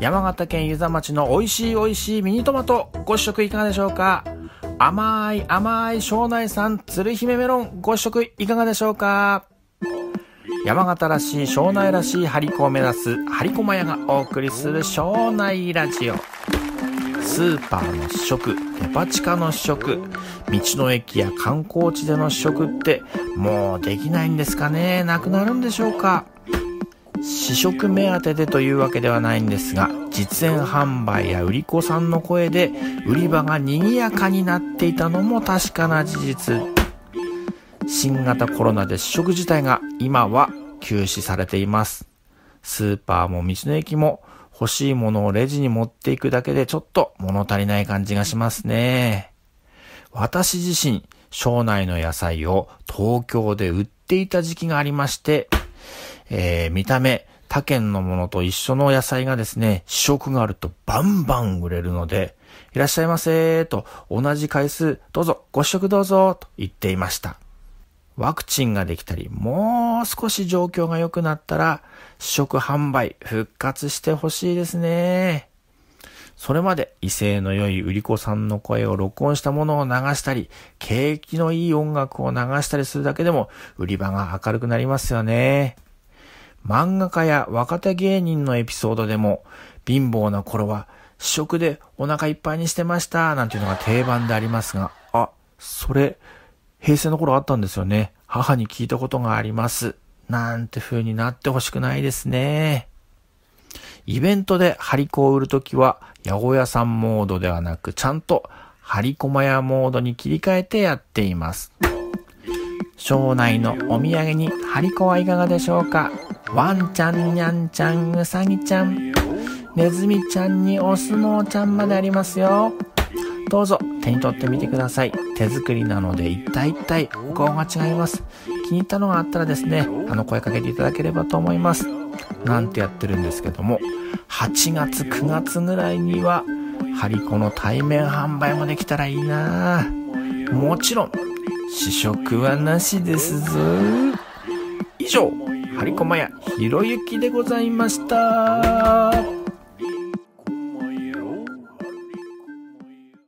山形県湯沢町の美味しい美味しいミニトマトご試食いかがでしょうか？甘い甘い庄内産鶴姫メロンご試食いかがでしょうか？山形らしい庄内らしい張り子を目指す張り駒屋がお送りする庄内ラジオ。スーパーの試食デパ地下の試食道の駅や観光地での試食ってもうできないんですかね？なくなるんでしょうか？試食目当てでというわけではないんですが実演販売や売り子さんの声で売り場が賑やかになっていたのも確かな事実。新型コロナで試食自体が今は休止されています。スーパーも道の駅も欲しいものをレジに持っていくだけでちょっと物足りない感じがしますね。私自身省内の野菜を東京で売っていた時期がありましてえー、見た目、他県のものと一緒の野菜がですね、試食があるとバンバン売れるので、いらっしゃいませーと同じ回数、どうぞ、ご試食どうぞと言っていました。ワクチンができたり、もう少し状況が良くなったら、試食販売復活してほしいですね。それまで威勢の良い売り子さんの声を録音したものを流したり、景気のいい音楽を流したりするだけでも売り場が明るくなりますよね。漫画家や若手芸人のエピソードでも、貧乏な頃は試食でお腹いっぱいにしてました、なんていうのが定番でありますが、あ、それ、平成の頃あったんですよね。母に聞いたことがあります。なんて風になってほしくないですね。イベントで張り子を売るときは、八百屋さんモードではなく、ちゃんと張り駒屋モードに切り替えてやっています。庄内のお土産に張り子はいかがでしょうか？ワンちゃん、にゃんちゃん、うさぎちゃん、ネズミちゃんにお相撲ちゃんまでありますよ。どうぞ手に取ってみてください。手作りなので一体一体お顔が違います。気に入ったのがあったらですね、あの声かけていただければと思います。なんてやってるんですけども、8月9月ぐらいには、ハリコの対面販売もできたらいいなもちろん、試食はなしですぞ。以上、張駒屋ひろゆきでございました。